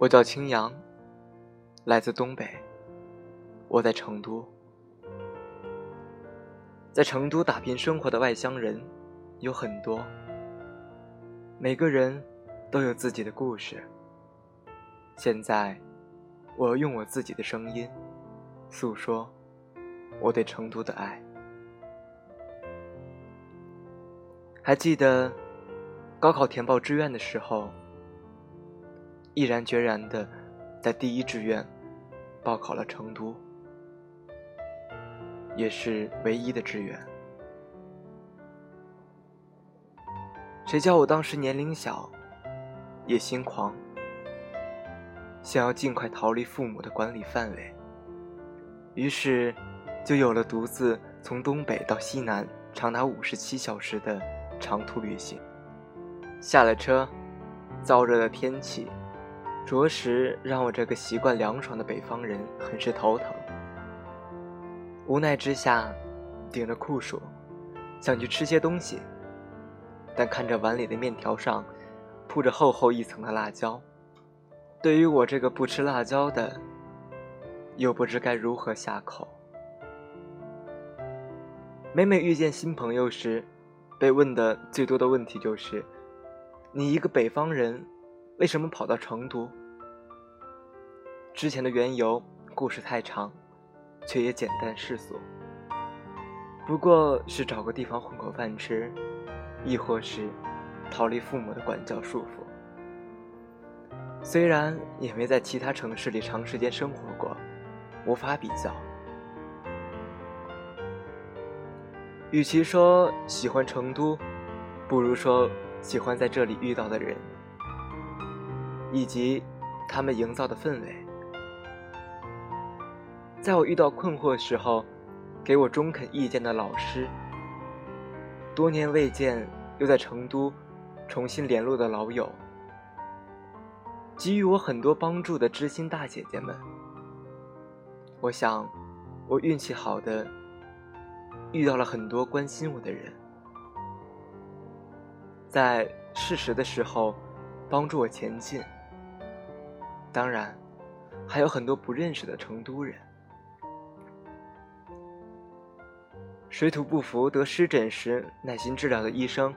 我叫青阳，来自东北。我在成都，在成都打拼生活的外乡人有很多，每个人都有自己的故事。现在，我要用我自己的声音诉说我对成都的爱。还记得高考填报志愿的时候。毅然决然的，在第一志愿报考了成都，也是唯一的志愿。谁叫我当时年龄小，野心狂，想要尽快逃离父母的管理范围，于是就有了独自从东北到西南长达五十七小时的长途旅行。下了车，燥热的天气。着实让我这个习惯凉爽的北方人很是头疼。无奈之下，顶着酷暑，想去吃些东西，但看着碗里的面条上铺着厚厚一层的辣椒，对于我这个不吃辣椒的，又不知该如何下口。每每遇见新朋友时，被问的最多的问题就是：“你一个北方人。”为什么跑到成都？之前的缘由故事太长，却也简单世俗。不过是找个地方混口饭吃，亦或是逃离父母的管教束缚。虽然也没在其他城市里长时间生活过，无法比较。与其说喜欢成都，不如说喜欢在这里遇到的人。以及他们营造的氛围，在我遇到困惑时候，给我中肯意见的老师，多年未见又在成都重新联络的老友，给予我很多帮助的知心大姐姐们，我想，我运气好的遇到了很多关心我的人，在适时的时候帮助我前进。当然，还有很多不认识的成都人。水土不服得湿疹时耐心治疗的医生，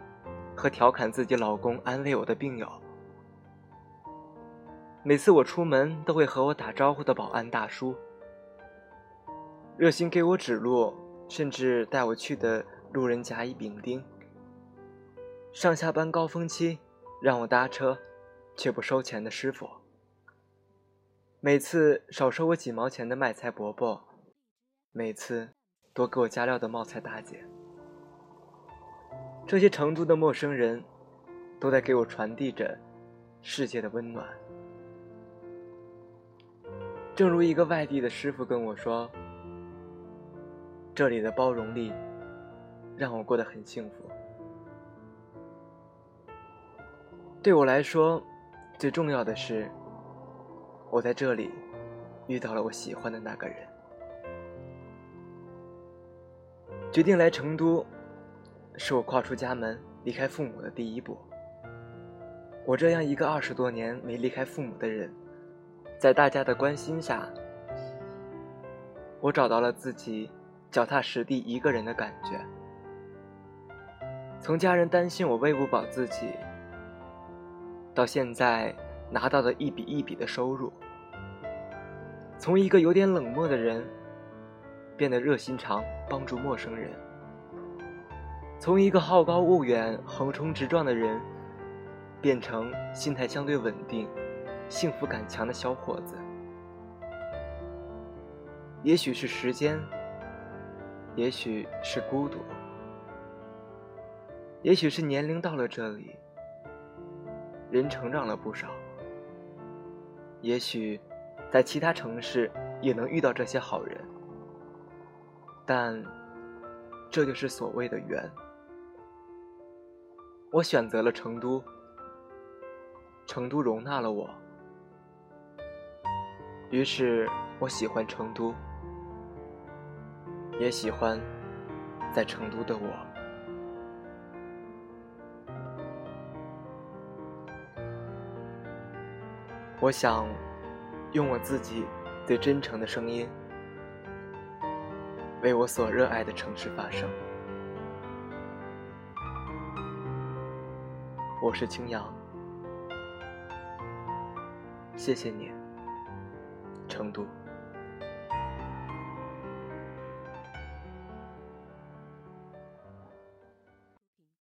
和调侃自己老公安慰我的病友。每次我出门都会和我打招呼的保安大叔，热心给我指路，甚至带我去的路人甲乙丙丁。上下班高峰期让我搭车，却不收钱的师傅。每次少收我几毛钱的卖菜伯伯，每次多给我加料的冒菜大姐，这些成都的陌生人，都在给我传递着世界的温暖。正如一个外地的师傅跟我说：“这里的包容力，让我过得很幸福。”对我来说，最重要的是。我在这里遇到了我喜欢的那个人，决定来成都，是我跨出家门离开父母的第一步。我这样一个二十多年没离开父母的人，在大家的关心下，我找到了自己脚踏实地一个人的感觉。从家人担心我喂不饱自己，到现在。拿到的一笔一笔的收入，从一个有点冷漠的人，变得热心肠，帮助陌生人；从一个好高骛远、横冲直撞的人，变成心态相对稳定、幸福感强的小伙子。也许是时间，也许是孤独，也许是年龄到了这里，人成长了不少。也许，在其他城市也能遇到这些好人，但这就是所谓的缘。我选择了成都，成都容纳了我，于是我喜欢成都，也喜欢在成都的我。我想用我自己最真诚的声音，为我所热爱的城市发声。我是青扬，谢谢你，成都。